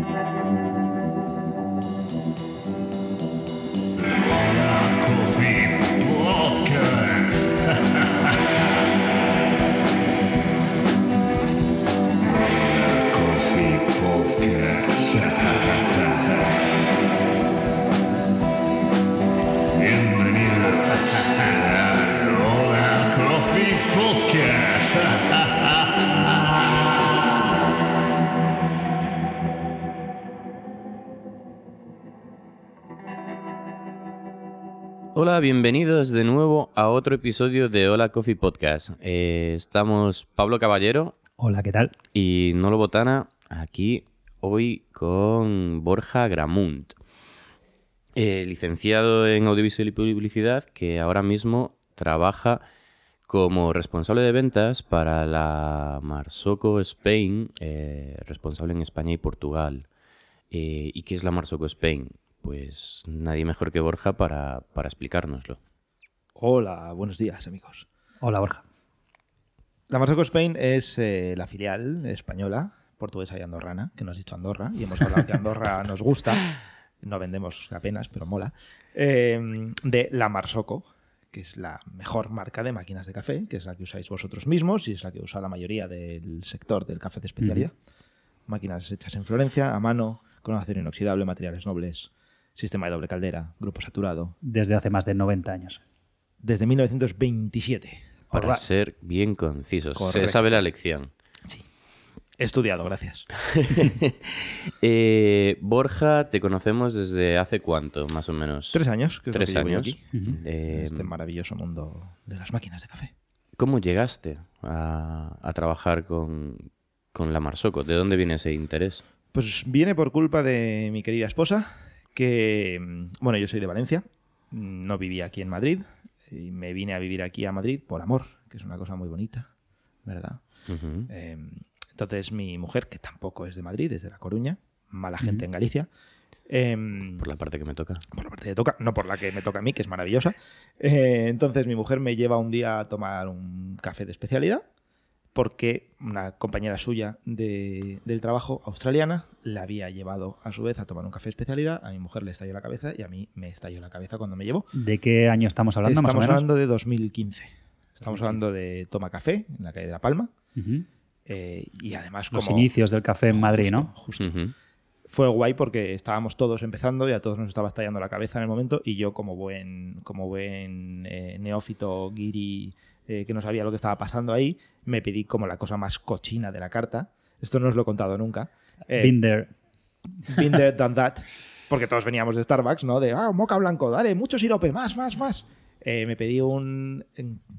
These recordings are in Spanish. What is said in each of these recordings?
Thank you. Hola, bienvenidos de nuevo a otro episodio de Hola Coffee Podcast. Eh, estamos Pablo Caballero Hola, ¿qué tal? y Nolo Botana aquí hoy con Borja Gramunt, eh, licenciado en audiovisual y publicidad que ahora mismo trabaja como responsable de ventas para la Marsoco Spain, eh, responsable en España y Portugal. ¿Y qué es la Marsoco Spain? Pues nadie mejor que Borja para, para explicárnoslo. Hola, buenos días amigos. Hola, Borja. La Marsoco Spain es eh, la filial española, portuguesa y andorrana, que nos has dicho Andorra, y hemos hablado que Andorra nos gusta, no vendemos apenas, pero mola, eh, de la Marsoco, que es la mejor marca de máquinas de café, que es la que usáis vosotros mismos y es la que usa la mayoría del sector del café de especialidad. Máquinas hechas en Florencia, a mano, con acero inoxidable, materiales nobles, sistema de doble caldera, grupo saturado, Desde hace más de 90 años. desde 1927. Para ser bien concisos. Se sabe la lección. He estudiado, gracias. Eh, Borja, te conocemos desde hace cuánto, más o menos. Tres años, que es lo Tres que años. aquí. Eh, en este maravilloso mundo de las máquinas de café. ¿Cómo llegaste a, a trabajar con, con la Marsoco? ¿De dónde viene ese interés? Pues viene por culpa de mi querida esposa, que, mm, bueno, yo soy de Valencia, mm, no vivía aquí en Madrid, y me vine a vivir aquí a Madrid por amor, que es una cosa muy bonita, ¿verdad? Eh, entonces mi mujer, que tampoco es de Madrid, es de La Coruña, mala gente en Galicia, em, Por la parte que me toca. por la parte de toca, no por la que me toca a mí, que es maravillosa. Eh, entonces mi mujer me lleva un día a tomar un café de especialidad porque una compañera suya de- del trabajo australiana la había llevado a su vez a tomar un café de especialidad. A mi mujer le estalló la cabeza y a mí me estalló la cabeza cuando me llevó. ¿De qué año estamos hablando, más o Estamos menos? hablando de 2015. Estamos hablando de Toma Café en la calle de La Palma. Eh, y además Los como... inicios del café en Madrid, ¿no? Justo, fue guay porque estábamos todos empezando y a todos nos estaba estallando la cabeza en el momento y yo como buen como buen eh, neófito guiri eh, que no sabía lo que estaba pasando ahí me pedí como la cosa más cochina de la carta esto no os lo he contado nunca eh, Been there. been there, done that porque todos veníamos de Starbucks no de ah moca blanco dale mucho sirope más más más Eh, me pedí un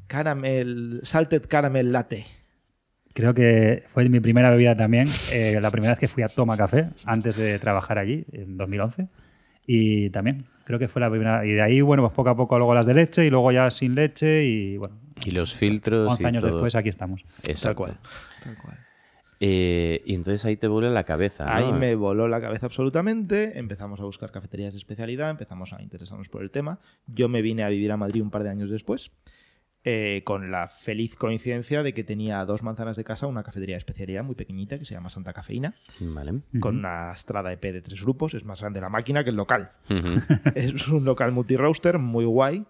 caramel salted caramel latte Creo que fue mi primera bebida también. eh, la primera vez que fui a Toma Café, antes de trabajar allí, en 2011. Y también, creo que fue la primera. Y de ahí, bueno, pues poco a poco luego las de leche y luego ya sin leche. Y bueno, Y los filtros. 11 y años todo. después aquí estamos. Exacto. tal cual tal cual Eh, y entonces ahí te vuela la cabeza. ¿no? Ahí me voló la cabeza absolutamente. Empezamos a buscar cafeterías de especialidad, empezamos a interesarnos por el tema. Yo me vine a vivir a Madrid un par de años después, eh, con la feliz coincidencia de que tenía a dos manzanas de casa una cafetería de especialidad muy pequeñita que se llama Santa Cafeína, Vale. con una estrada EP de tres grupos. Es más grande la máquina que el local. Es un local multi-roaster muy guay.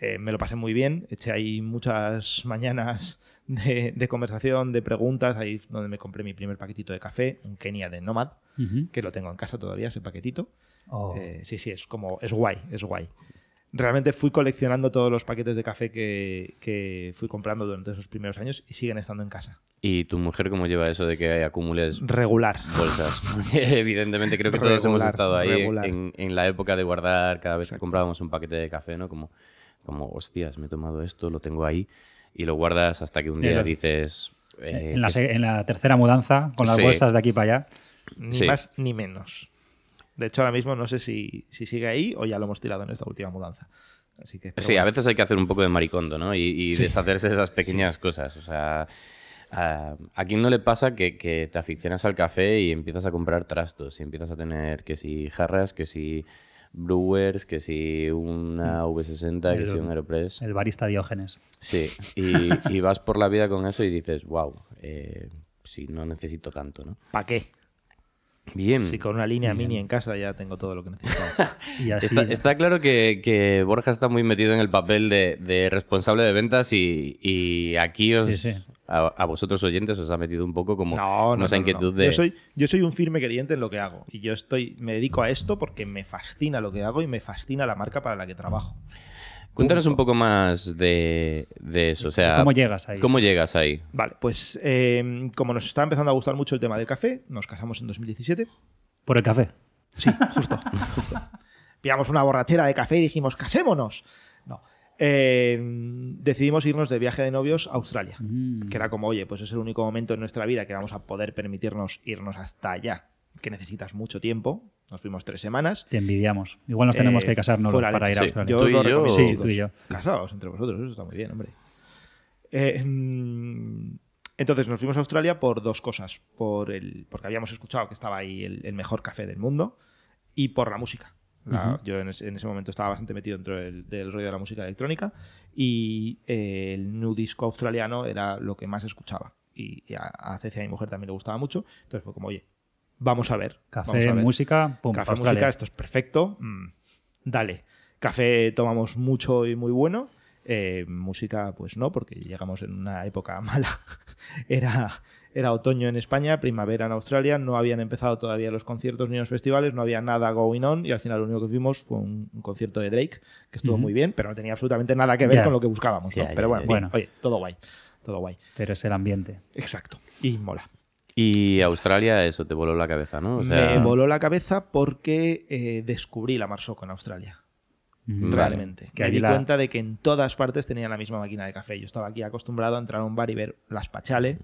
Eh, me lo pasé muy bien. Eché ahí muchas mañanas de, de conversación, de preguntas. Ahí donde me compré mi primer paquetito de café, un Kenia de Nomad que lo tengo en casa todavía, ese paquetito. Oh, Eh, sí, sí, es como, es guay, es guay. Realmente fui coleccionando todos los paquetes de café que, que fui comprando durante esos primeros años y siguen estando en casa. ¿Y tu mujer cómo lleva eso de que acumules Regular. bolsas? Evidentemente creo que todos hemos estado ahí en, en la época de guardar cada vez que comprábamos un paquete de café, ¿no? Como, como, hostias, me he tomado esto, lo tengo ahí. Y lo guardas hasta que un día Eso. dices... eh, en, la, que se- en la tercera mudanza, con las Sí. bolsas de aquí para allá. Ni Sí. más ni menos. De hecho, ahora mismo no sé si, si sigue ahí o ya lo hemos tirado en esta última mudanza. Así que, Sí, a veces hay que hacer un poco de maricondo, ¿no? Y, y Sí. deshacerse de esas pequeñas cosas. O sea, a, ¿a quién no le pasa que, que te aficionas al café y empiezas a comprar trastos? Y empiezas a tener que si jarras, que si brewers, que si una V60, que si un Aeropress. El barista Diógenes. Sí, y, y vas por la vida con eso y dices, wow, si no necesito tanto, ¿no? ¿Para qué? Bien. Si con una línea Bien. mini en casa ya tengo todo lo que necesito. Y así, Está, está claro que, que Borja está muy metido en el papel de, de responsable de ventas y, y aquí os- Sí, sí. A, a vosotros oyentes os ha metido un poco como No, no, esa no, no, inquietud no. de... Yo soy, yo soy un firme creyente en lo que hago. Y yo estoy, me dedico a esto porque me fascina lo que hago y me fascina la marca para la que trabajo. Cuéntanos un poco más de, de eso. O sea, ¿Cómo llegas ahí? ¿Cómo llegas ahí? Vale, pues eh, como nos está empezando a gustar mucho el tema del café, nos casamos en 2017. Por el café. Sí, justo, justo. Pillamos una borrachera de café y dijimos, casémonos. No. Eh, decidimos irnos de viaje de novios a Australia. Mm. Que era como, oye, pues es el único momento en nuestra vida que vamos a poder permitirnos irnos hasta allá. Que necesitas mucho tiempo. Nos fuimos tres semanas. Te envidiamos. Igual nos tenemos Eh, que casarnos para leche. ir a Sí, Australia. yo- Yo yo- Sí, tú y yo. Casados entre vosotros, eso está muy bien, hombre. Eh, mm, entonces nos fuimos a Australia por dos cosas. Por el, porque habíamos escuchado que estaba ahí el, el mejor café del mundo y por la música. La- Ujú. Yo en ese, en ese momento estaba bastante metido dentro del, del rollo de la música electrónica y eh, el new disco australiano era lo que más escuchaba. Y, y a, a Cecia, mi mujer, también le gustaba mucho. Entonces fue como, oye, vamos a ver. vamos Café, a ver. música, pum, Café, música, esto es perfecto. mm, dale. Café tomamos mucho y muy bueno. Eh, música, pues no, porque llegamos en una época mala. era, era otoño en España, primavera en Australia, no habían empezado todavía los conciertos ni los festivales, no había nada going on y al final lo único que vimos fue un, un concierto de Drake, que estuvo muy bien, pero no tenía absolutamente nada que ver con lo que buscábamos. pero bueno, bien, Bueno. oye, todo guay. Todo guay. Pero es el ambiente. Exacto. Y mola. Y Australia, eso te voló la cabeza, ¿no? O sea, Me voló la cabeza porque eh, descubrí la Marsoko en Australia. Mm. Vale. realmente. Que me di la- cuenta de que en todas partes tenían la misma máquina de café. Yo estaba aquí acostumbrado a entrar a un bar y ver las pachale,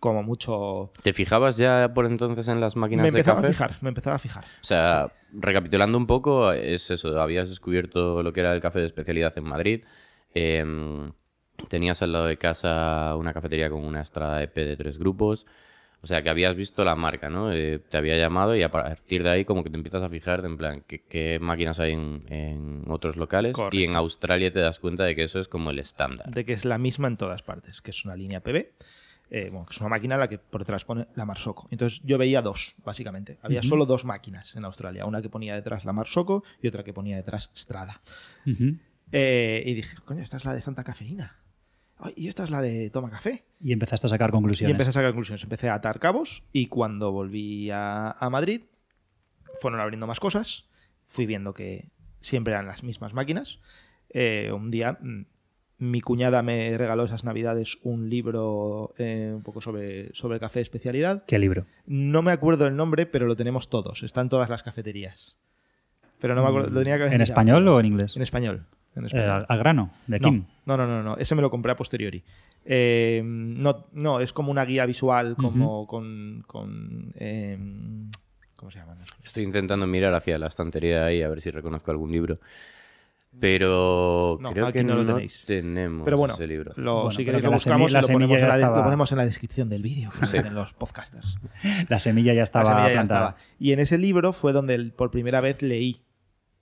como mucho... ¿te fijabas ya por entonces en las máquinas Me de empezaba café? a fijar, me empezaba a fijar. O sea, recapitulando un poco, es eso, habías descubierto lo que era el café de especialidad en Madrid, em, tenías al lado de casa una cafetería con una estrada EP de tres grupos, o sea, que habías visto la marca, ¿no? Eh, te había llamado y a partir de ahí como que te empiezas a fijar de en plan qué, qué máquinas hay en, en otros locales y en. Australia te das cuenta de que eso es como el estándar. De que es la misma en todas partes, que es una línea PB. eh, bueno, que es una máquina a la que por detrás pone la Marsoko. Entonces yo veía dos, básicamente. Había solo dos máquinas en Australia. Una que ponía detrás la Marsoko y otra que ponía detrás Strada. Eh, y dije, coño, esta es la de Santa Cafeína. Ay, y esta es la de Toma Café. Y empezaste a sacar Y conclusiones. empecé a sacar conclusiones. Empecé a atar cabos y cuando volví a, a Madrid fueron abriendo más cosas. Fui viendo que siempre eran las mismas máquinas. Eh, un día mm, mi cuñada me regaló esas navidades un libro eh, un poco sobre, sobre café de especialidad. ¿Qué libro? No me acuerdo el nombre, pero lo tenemos todos. Está en todas las cafeterías. Pero no me acuerdo. lo tenía que ¿En español o en inglés? En español. En Eh, al, al grano, de Kim. no, no, no, no. Ese me lo compré a posteriori. Eh, no, no, es como una guía visual, como con. con, eh, ¿Cómo se llama? Estoy intentando mirar hacia la estantería ahí a ver si reconozco algún libro. Pero No, creo aquí que no no, lo tenéis. tenemos Pero bueno, ese libro. lo, Bueno, si queréis que lo buscamos semi- la y lo ponemos, semilla la, lo ponemos en la descripción del vídeo, Sí. en los podcasters. La semilla ya estaba La semilla ya plantada. estaba. Y en ese libro fue donde por primera vez leí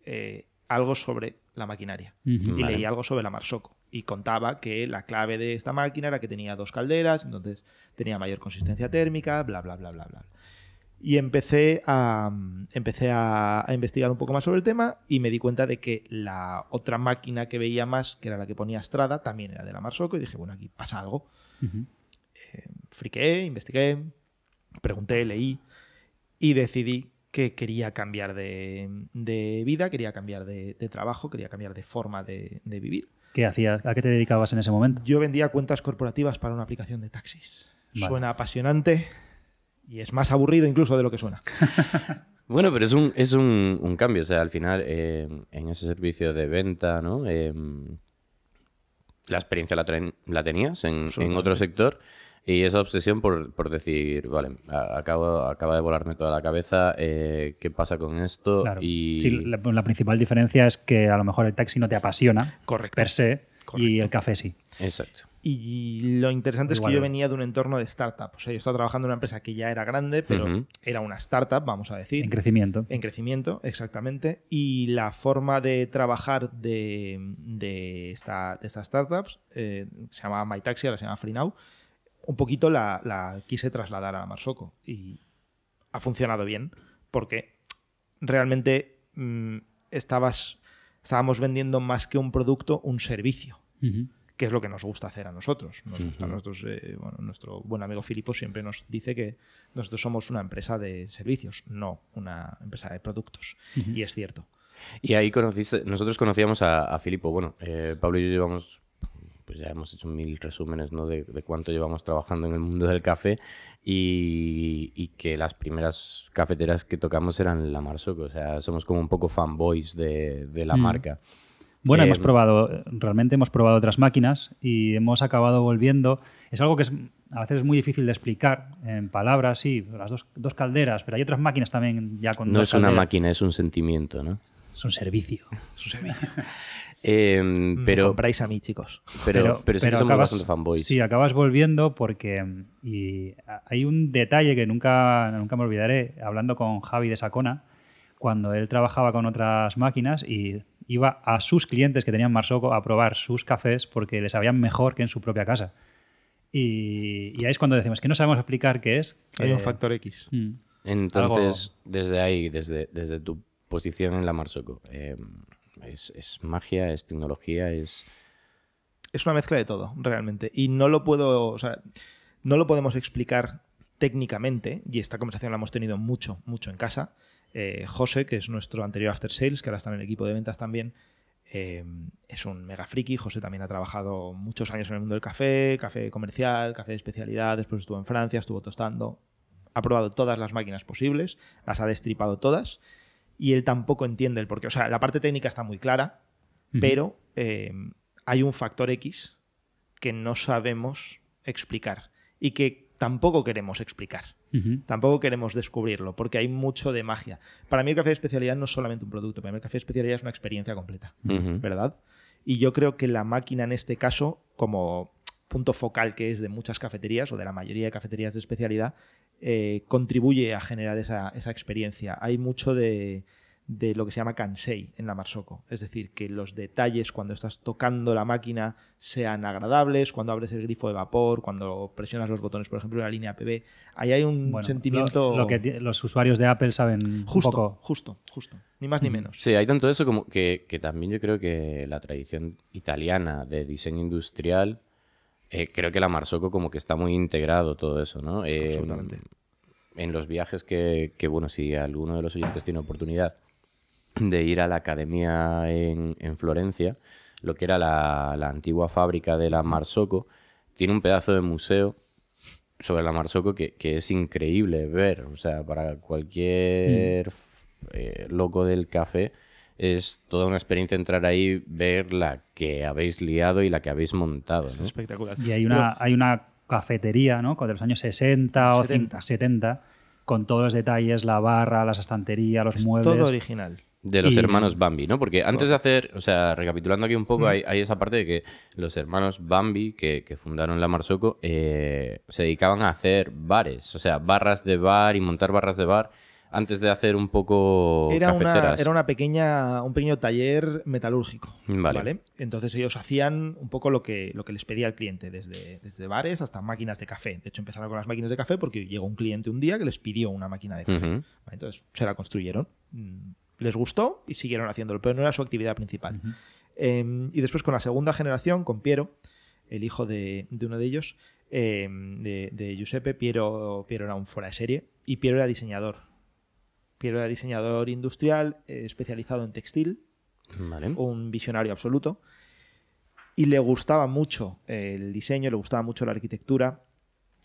eh, algo sobre la maquinaria. Y Vale. leí algo sobre la Marsoko. Y contaba que la clave de esta máquina era que tenía dos calderas, entonces tenía mayor consistencia térmica, bla, bla, bla, bla, bla. Y empecé a, empecé a, a investigar un poco más sobre el tema y me di cuenta de que la otra máquina que veía más, que era la que ponía Strada, también era de la Marsoko y dije, bueno, aquí pasa algo. Ujú. Friqué, investigué, pregunté, leí y decidí que quería cambiar de, de vida, quería cambiar de, de trabajo, quería cambiar de forma de, de vivir. ¿Qué hacías? ¿A qué te dedicabas en ese momento? Yo vendía cuentas corporativas para una aplicación de taxis. Vale. Suena apasionante y es más aburrido incluso de lo que suena. Bueno, pero es un, es un, un cambio. O sea, al final, eh, en ese servicio de venta, ¿no? Eh, la experiencia la, traen- la tenías en, en otro sector y esa obsesión por, por decir, vale, acabo, acaba de volarme toda la cabeza, eh, ¿qué pasa con esto? Claro. Y... Sí, la, la principal diferencia es que a lo mejor el taxi no te apasiona Correcto. per se y el café sí. Exacto. Y lo interesante es que yo venía de un entorno de startup. O sea, yo estaba trabajando en una empresa que ya era grande, pero era una startup, vamos a decir. En crecimiento. En crecimiento, exactamente. Y la forma de trabajar de, de, esta, de estas startups, eh, se llamaba MyTaxi, ahora se llama FreeNow, un poquito la, la quise trasladar a Marsoko. Y ha funcionado bien porque realmente mm, estabas, estábamos vendiendo más que un producto, un servicio, que es lo que nos gusta hacer a nosotros. Nos gusta a Ujú. nosotros, eh, bueno, nuestro buen amigo Filipo siempre nos dice que nosotros somos una empresa de servicios, no una empresa de productos. Y es cierto. Y ahí conociste, nosotros conocíamos a, a Filipo. Bueno, eh, Pablo y yo llevamos, pues ya hemos hecho mil resúmenes ¿no? de, de cuánto llevamos trabajando en el mundo del café y, y que las primeras cafeteras que tocamos eran la Marsoco. O sea, somos como un poco fanboys de, de la Mm. marca. Bueno, Eh, hemos probado, realmente hemos probado otras máquinas y hemos acabado volviendo. Es algo que es, a veces es muy difícil de explicar en palabras, sí, las dos, dos calderas, pero hay otras máquinas también ya con No dos es una calderas. máquina, es un sentimiento, ¿no? Es un servicio. Es un servicio. Eh, Me pero, compráis a mí, chicos. pero, pero, sí que somos bastante fanboys. Sí, acabas volviendo porque y hay un detalle que nunca, nunca me olvidaré, hablando con Javi de Sacona, cuando él trabajaba con otras máquinas y iba a sus clientes que tenían Marsoco a probar sus cafés porque les sabían mejor que en su propia casa. Y, y ahí es cuando decimos que no sabemos explicar qué es. Hay que- un factor X. Mm. Entonces, desde ahí, desde, desde tu posición en la Marsoco, eh, es, es magia, es tecnología, es... es una mezcla de todo, realmente. Y no lo puedo, no lo podemos explicar técnicamente, y esta conversación la hemos tenido mucho, mucho en casa. Eh, José, que es nuestro anterior after sales, que ahora está en el equipo de ventas también, eh, es un mega friki. José también ha trabajado muchos años en el mundo del café, café comercial, café de especialidad, después estuvo en Francia, estuvo tostando. Ha probado todas las máquinas posibles, las ha destripado todas, y él tampoco entiende el porqué. O sea, la parte técnica está muy clara, pero eh, hay un factor X que no sabemos explicar y que tampoco queremos explicar. Tampoco queremos descubrirlo porque hay mucho de magia. Para mí el café de especialidad no es solamente un producto, para mí el café de especialidad es una experiencia completa. ¿verdad? Y yo creo que la máquina en este caso, como punto focal que es de muchas cafeterías o de la mayoría de cafeterías de especialidad, eh, contribuye a generar esa, esa experiencia. Hay mucho de, de lo que se llama kansei en la Marsoko. Es decir, que los detalles cuando estás tocando la máquina sean agradables, cuando abres el grifo de vapor, cuando presionas los botones, por ejemplo, en la línea PB. Ahí hay un Bueno, sentimiento... Lo, lo que los usuarios de Apple saben Justo, un poco. justo, justo. Ni más ni Mm. menos. Sí, hay tanto eso como que, que también yo creo que la tradición italiana de diseño industrial, eh, creo que la Marsocco como que está muy integrado todo eso, ¿no? Eh, Absolutamente. En los viajes que, que, bueno, si alguno de los oyentes tiene oportunidad de ir a la academia en, en Florencia, lo que era la, la antigua fábrica de la Marsocco, tiene un pedazo de museo sobre la Marsocco que, que es increíble ver. O sea, para cualquier eh, loco del café es toda una experiencia entrar ahí, ver la que habéis liado y la que habéis montado. Es ¿no? espectacular. Y hay una, hay una cafetería, ¿no? Con de los años 60 o 70. 70. 70, con todos los detalles, la barra, las estanterías, los Es muebles. todo original. De los Y- hermanos Bambi, ¿no? Porque antes de hacer, o sea, recapitulando aquí un poco, Mm. hay, hay esa parte de que los hermanos Bambi, que, que fundaron la Marsocco, eh, se dedicaban a hacer bares, o sea, barras de bar y montar barras de bar antes de hacer un poco Era una, cafeteras. era una pequeña, un pequeño taller metalúrgico. Vale. Entonces ellos hacían un poco lo que, lo que les pedía el cliente, desde, desde bares hasta máquinas de café. De hecho, empezaron con las máquinas de café porque llegó un cliente un día que les pidió una máquina de café. Vale, Entonces se la construyeron. Mm, Les gustó y siguieron haciéndolo, pero no era su actividad principal. Eh, y después con la segunda generación, con Piero, el hijo de, de uno de ellos, eh, de, de Giuseppe, Piero, Piero era un fuera de serie y Piero era diseñador. Piero era diseñador industrial, eh, especializado en textil, Vale. un visionario absoluto. Y le gustaba mucho el diseño, le gustaba mucho la arquitectura.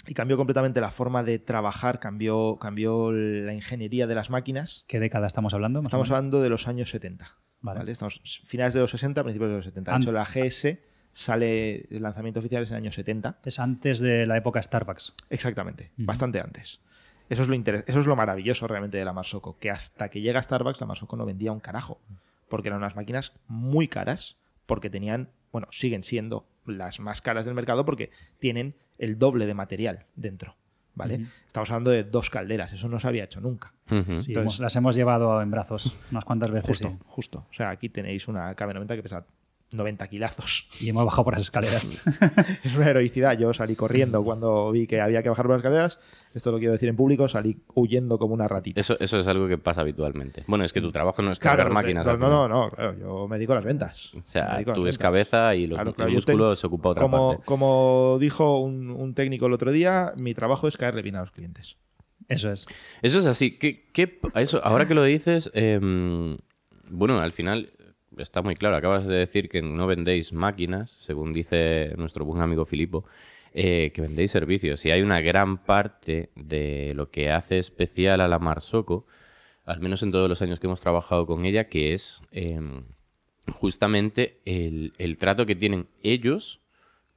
Y cambió completamente la forma de trabajar, cambió, cambió la ingeniería de las máquinas. ¿Qué década estamos hablando? Estamos hablando de los años 70. Vale. ¿vale? Estamos finales de los 60, principios de los 70. De hecho, la GS sale, el lanzamiento oficial es en el año 70. Es antes de la época Starbucks. Exactamente, bastante antes. Eso es, lo interes- eso es lo maravilloso realmente de la Marsocco, que hasta que llega Starbucks, la Marsocco no vendía un carajo. Porque eran unas máquinas muy caras, porque tenían, bueno, siguen siendo las más caras del mercado porque tienen el doble de material dentro. ¿Vale? Estamos hablando de dos calderas, eso no se había hecho nunca. Entonces- hemos- las hemos llevado en brazos unas cuantas veces. Justo, sí. justo. O sea, aquí tenéis una KB90 que pesa 90 kilazos. Y hemos bajado por las escaleras. Es una heroicidad. Yo salí corriendo cuando vi que había que bajar por las escaleras. Esto lo quiero decir en público. Salí huyendo como una ratita. Eso, eso es algo que pasa habitualmente. Bueno, es que tu trabajo no es cargar Claro, máquinas. No, no, no, no, claro, yo me dedico a las ventas. O sea, tú es cabeza y los, Claro, el músculo se ocupa otra como, parte. como dijo un, un técnico el otro día, mi trabajo es caerle bien a los clientes. Eso es. Eso es así. ¿Qué, qué- eso, ahora que lo dices, em, bueno, al final está muy claro. Acabas de decir que no vendéis máquinas, según dice nuestro buen amigo Filipo, eh, que vendéis servicios. Y hay una gran parte de lo que hace especial a la Marsoko, al menos en todos los años que hemos trabajado con ella, que es em, justamente el trato que tienen ellos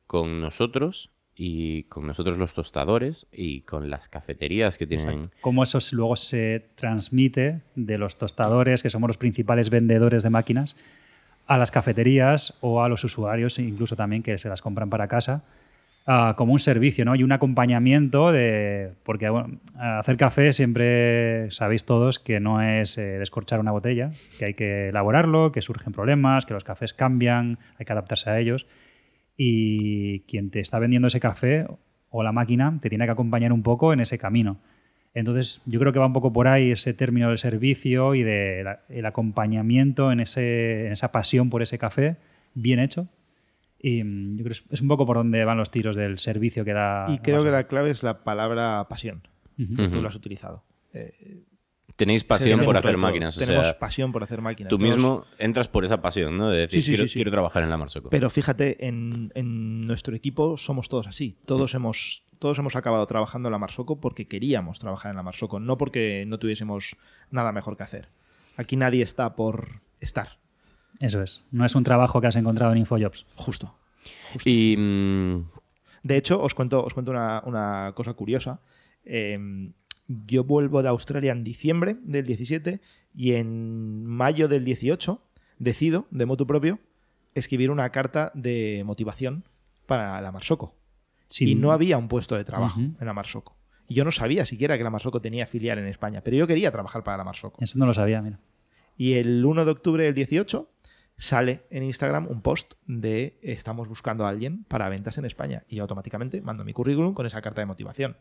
con nosotros y con nosotros los tostadores y con las cafeterías que tienen. Exacto. Cómo eso luego se transmite de los tostadores, que somos los principales vendedores de máquinas, a las cafeterías o a los usuarios, incluso también que se las compran para casa, ah, como un servicio ¿no? y un acompañamiento de. Porque bueno, hacer café siempre sabéis todos que no es eh, descorchar una botella, que hay que elaborarlo, que surgen problemas, que los cafés cambian, hay que adaptarse a ellos y quien te está vendiendo ese café o la máquina te tiene que acompañar un poco en ese camino. Entonces, yo creo que va un poco por ahí ese término del servicio y del acompañamiento en, ese, en esa pasión por ese café bien hecho. Y mm, yo creo que es- un poco por donde van los tiros del servicio que da. Y creo que la clave es la palabra pasión. Que Tú lo has utilizado. Eh, Tenéis pasión por hacer máquinas. O Tenemos sea, pasión por hacer máquinas. tú Tenemos- mismo entras por esa pasión, ¿no? De decir, Sí, sí, quiero, sí, sí. quiero trabajar en la Marsoko. Pero fíjate, en, en nuestro equipo somos todos así. Todos Mm. hemos todos hemos acabado trabajando en la Marsoko porque queríamos trabajar en la Marsoko, no porque no tuviésemos nada mejor que hacer. Aquí nadie está por estar, Eso es. No es un trabajo que has encontrado en Infojobs. justo. Y mm, De hecho, os cuento, os cuento una, una cosa curiosa. Eh, yo vuelvo de Australia en diciembre del 17 y en mayo del 18 decido, de motu propio, escribir una carta de motivación para la Marsoko. Sin- Y no había un puesto de trabajo en la Marsoko. Y yo no sabía siquiera que la Marsoko tenía filial en España, pero yo quería trabajar para la Marsoko. Eso no lo sabía, mira. Y el 1 de octubre del 18 sale en Instagram un post de estamos buscando a alguien para ventas en España. Y yo automáticamente mando mi currículum con esa carta de motivación.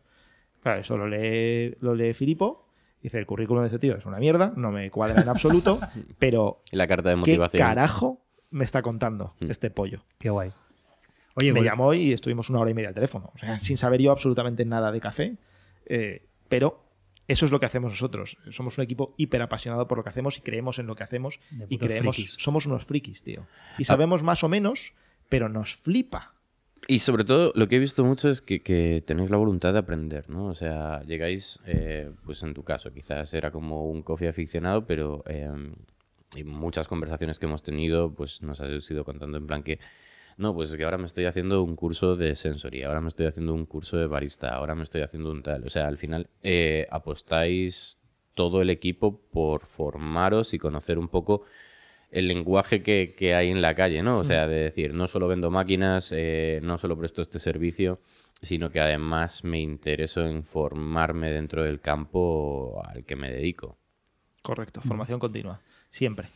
Claro, eso lo lee, lo lee Filipo. Dice, el currículum de este tío es una mierda, no me cuadra en absoluto, pero la carta de ¿qué motivación. carajo me está contando Mm. este pollo? Qué guay. Oye, me llamó y estuvimos una hora y media al teléfono. O sea, sin saber yo absolutamente nada de café. eh, pero eso es lo que hacemos nosotros. Somos un equipo hiper apasionado por lo que hacemos y creemos en lo que hacemos. Y creemos, frikis. somos unos frikis, tío. Ah. Y sabemos más o menos, pero nos flipa. Y sobre todo, lo que he visto mucho es que, tenéis la voluntad de aprender, ¿no? O sea, llegáis, eh, pues en tu caso, quizás era como un coffee aficionado, pero eh, muchas conversaciones que hemos tenido, pues nos has ido contando en plan que, no, pues es que ahora me estoy haciendo un curso de sensory, ahora me estoy haciendo un curso de barista, ahora me estoy haciendo un tal. O sea, al final eh, apostáis todo el equipo por formaros y conocer un poco el lenguaje que, que hay en la calle, ¿no? O sea, de decir, no solo vendo máquinas, eh, no solo presto este servicio, sino que además me intereso en formarme dentro del campo al que me dedico. Correcto, formación continua. Siempre.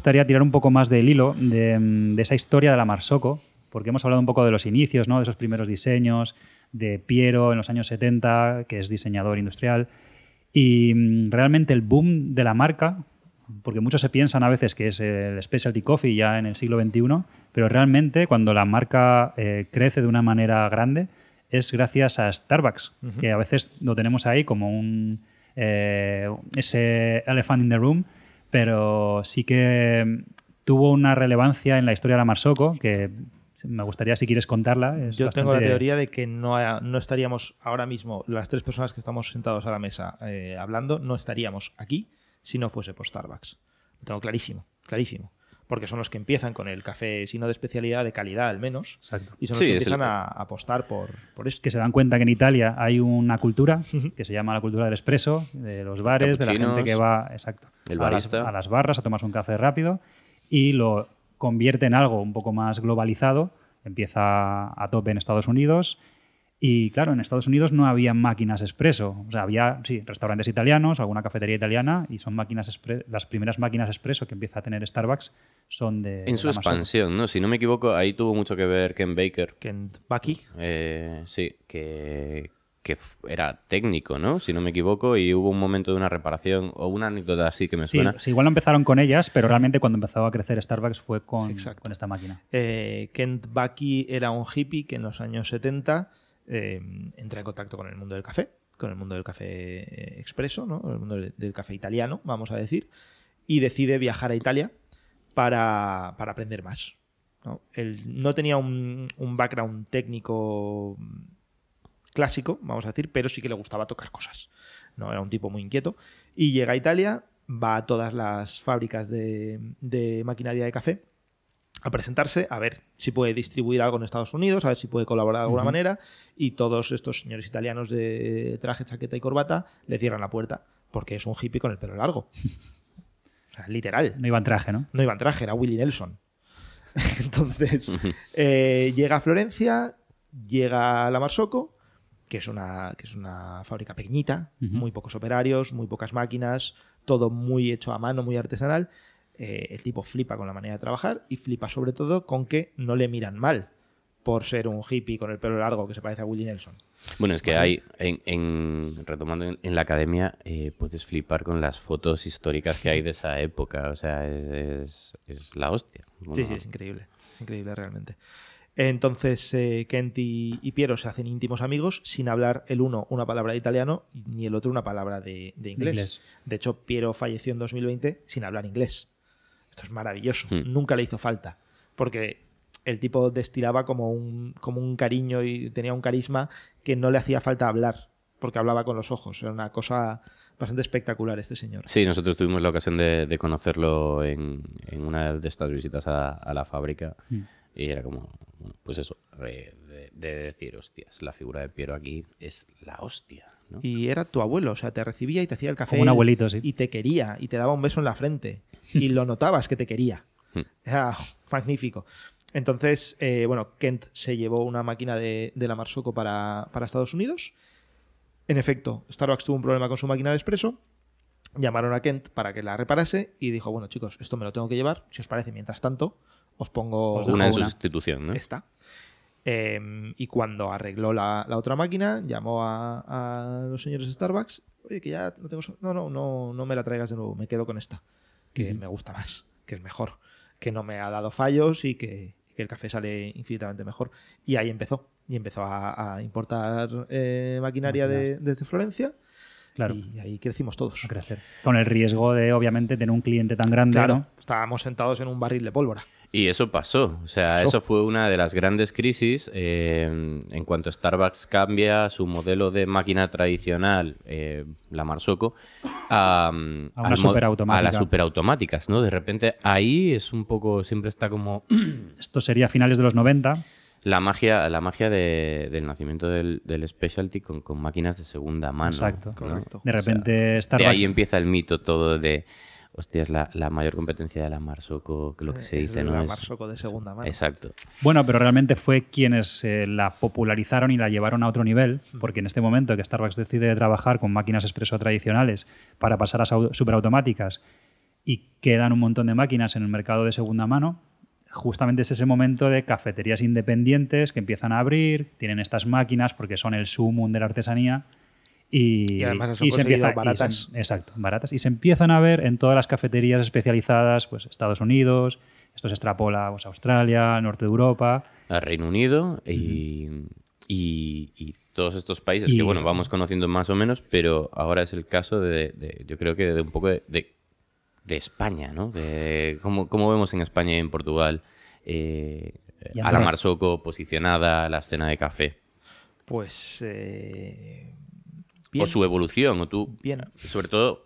Gustaría tirar un poco más del hilo de, mm, de esa historia de la Marsoko, porque hemos hablado un poco de los inicios, ¿no? de esos primeros diseños, de Piero en los años 70, que es diseñador industrial, y mm, realmente el boom de la marca, porque muchos se piensan a veces que es el specialty coffee ya en el siglo XXI, pero realmente cuando la marca eh, crece de una manera grande, es gracias a Starbucks, que a veces lo tenemos ahí como un eh, ese elephant in the room, pero sí que tuvo una relevancia en la historia de la Marsoko que me gustaría si quieres contarla. es Yo tengo la teoría de que no, no estaríamos ahora mismo, las tres personas que estamos sentados a la mesa eh, hablando, no estaríamos aquí si no fuese por Starbucks. Lo tengo clarísimo, clarísimo. Porque son los que empiezan con el café, si no de especialidad, de calidad al menos. Exacto. Y son Sí, los que el- empiezan a apostar por, por esto. que se dan cuenta que en Italia hay una cultura que se llama la cultura del expreso, de los bares, de la gente que va exacto, el a, las, a las barras a tomarse un café rápido y lo convierte en algo un poco más globalizado. Empieza a tope en Estados Unidos y claro, en Estados Unidos no había máquinas expreso. O sea, había, sí, restaurantes italianos, alguna cafetería italiana y son máquinas las primeras máquinas expreso que empieza a tener Starbucks son de... En su de expansión, ¿no? Si no me equivoco, ahí tuvo mucho que ver Ken Baker. Kent Bucky. Eh, sí, que, que era técnico, ¿no? Si no me equivoco, y hubo un momento de una reparación o una anécdota así que me suena. sí, igual no empezaron con ellas, pero realmente cuando empezó a crecer Starbucks fue con, con esta máquina. Eh, Kent Bucky era un hippie que en los años 70 eh, entra en contacto con el mundo del café, con el mundo del café eh, expreso, ¿no? el mundo del, del café italiano, vamos a decir, y decide viajar a Italia para, para aprender más. ¿no? Él no tenía un, un background técnico mm, clásico, vamos a decir, pero sí que le gustaba tocar cosas. ¿no? Era un tipo muy inquieto. Y llega a Italia, va a todas las fábricas de, de maquinaria de café a presentarse, a ver si puede distribuir algo en Estados Unidos, a ver si puede colaborar de alguna manera, y todos estos señores italianos de traje, chaqueta y corbata le cierran la puerta, porque es un hippie con el pelo largo. O sea, literal. No iba en traje, ¿no? No iba en traje, era Willie Nelson. Entonces, eh, llega a Florencia, llega a la Marsocco, que es una, que es una fábrica pequeñita, muy pocos operarios, muy pocas máquinas, todo muy hecho a mano, muy artesanal. Eh, el tipo flipa con la manera de trabajar y flipa sobre todo con que no le miran mal por ser un hippie con el pelo largo que se parece a Willie Nelson. Bueno, es que hay, en, en- retomando en, en la academia, eh, puedes flipar con las fotos históricas que hay de esa época. O sea, es, es- es la hostia. Sí, sí, es increíble. Es increíble realmente. Entonces, eh, Kent y, y Piero se hacen íntimos amigos sin hablar el uno una palabra de italiano ni el otro una palabra de, de inglés. Inglés. De hecho, Piero falleció en 2020 sin hablar inglés. Esto es maravilloso. Hmm. Nunca le hizo falta. Porque el tipo destilaba como un, como un cariño y tenía un carisma que no le hacía falta hablar. Porque hablaba con los ojos. Era una cosa bastante espectacular este señor. Sí, nosotros tuvimos la ocasión de, de conocerlo en, en una de estas visitas a, a la fábrica. Mm. Y era como, bueno, pues eso, de, de decir, hostias, la figura de Piero aquí es la hostia. ¿no? Y era tu abuelo, o sea, te recibía y te hacía el café. Como un abuelito, sí. Y te quería, y te daba un beso en la frente. Y lo notabas que te quería. Hmm. Era magnífico. Entonces, eh, bueno, Kent se llevó una máquina de, de la Marsocco para, para Estados Unidos. En efecto, Starbucks tuvo un problema con su máquina de expreso. Llamaron a Kent para que la reparase y dijo, bueno chicos, esto me lo tengo que llevar. Si os parece, mientras tanto, os pongo Os una sustitución, ¿no? esta. Eh, y cuando arregló la, la otra máquina, llamó a, a los señores de Starbucks. Oye, que ya no tengo. so- No, no, no, no me la traigas de nuevo. Me quedo con esta. Que me gusta más. Que es mejor. Que no me ha dado fallos y que, y que el café sale infinitamente mejor. Y ahí empezó. Y empezó a, a importar eh, maquinaria de- desde Florencia. Claro, Y ahí crecimos todos. a crecer. Con el riesgo de, obviamente, tener un cliente tan grande, Claro, ¿no? estábamos sentados en un barril de pólvora. Y eso pasó. O sea, Pasó. eso fue una de las grandes crisis eh, en cuanto Starbucks cambia su modelo de máquina tradicional, eh, la Marsocco, a, A una superautomática. a las superautomáticas, ¿no? De repente ahí es un poco, siempre está como Esto sería a finales de los 90. La magia, la magia de- del nacimiento del, del specialty con, con máquinas de segunda mano. Exacto. ¿no? Correcto. De O sea, repente de Starbucks... ahí empieza el mito todo de, hostia, es la, la mayor competencia de la Marsocco, que lo que se Es dice, ¿no? la Es- Marsocco de segunda mano. Exacto. Bueno, pero realmente fue quienes eh, la popularizaron y la llevaron a otro nivel, porque en este momento que Starbucks decide trabajar con máquinas expreso tradicionales para pasar a superautomáticas y quedan un montón de máquinas en el mercado de segunda mano, justamente es ese momento de cafeterías independientes que empiezan a abrir, tienen estas máquinas porque son el sumum de la artesanía y, Y además y se y baratas. exacto, baratas. Y se empiezan a ver en todas las cafeterías especializadas, pues Estados Unidos, esto se extrapola pues, a Australia, norte de Europa. a Reino Unido y, Y, y todos estos países Y- que, bueno, vamos conociendo más o menos, pero ahora es el caso de, de- yo creo que de un poco de, de- de España, ¿no? De cómo, cómo vemos en España y en Portugal eh, Y a la. Marsocco posicionada la escena de café. Pues. eh, O su evolución, o tú, Bien. sobre todo,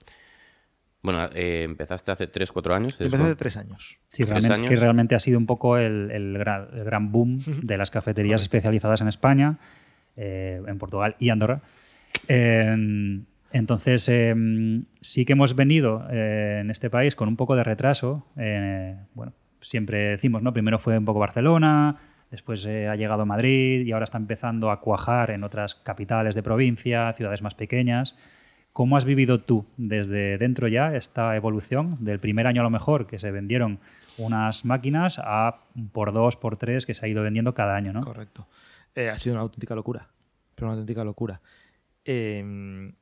bueno, eh, empezaste hace 3, 4 años. ¿es, Empecé hace tres años. Sí, Tres realmente, años. que realmente ha sido un poco el, el gran, el gran boom de las cafeterías especializadas en España, eh, en Portugal y Andorra. Entonces, eh, sí que hemos venido eh, en este país con un poco de retraso. eh, bueno, siempre decimos, ¿no? Primero fue un poco Barcelona, después eh, ha llegado Madrid y ahora está empezando a cuajar en otras capitales de provincia, ciudades más pequeñas. ¿Cómo has vivido tú desde dentro ya esta evolución del primer año a lo mejor que se vendieron unas máquinas a por dos, por tres que se ha ido vendiendo cada año, ¿no? Correcto. Ha sido una auténtica locura. Pero una auténtica locura. Eh,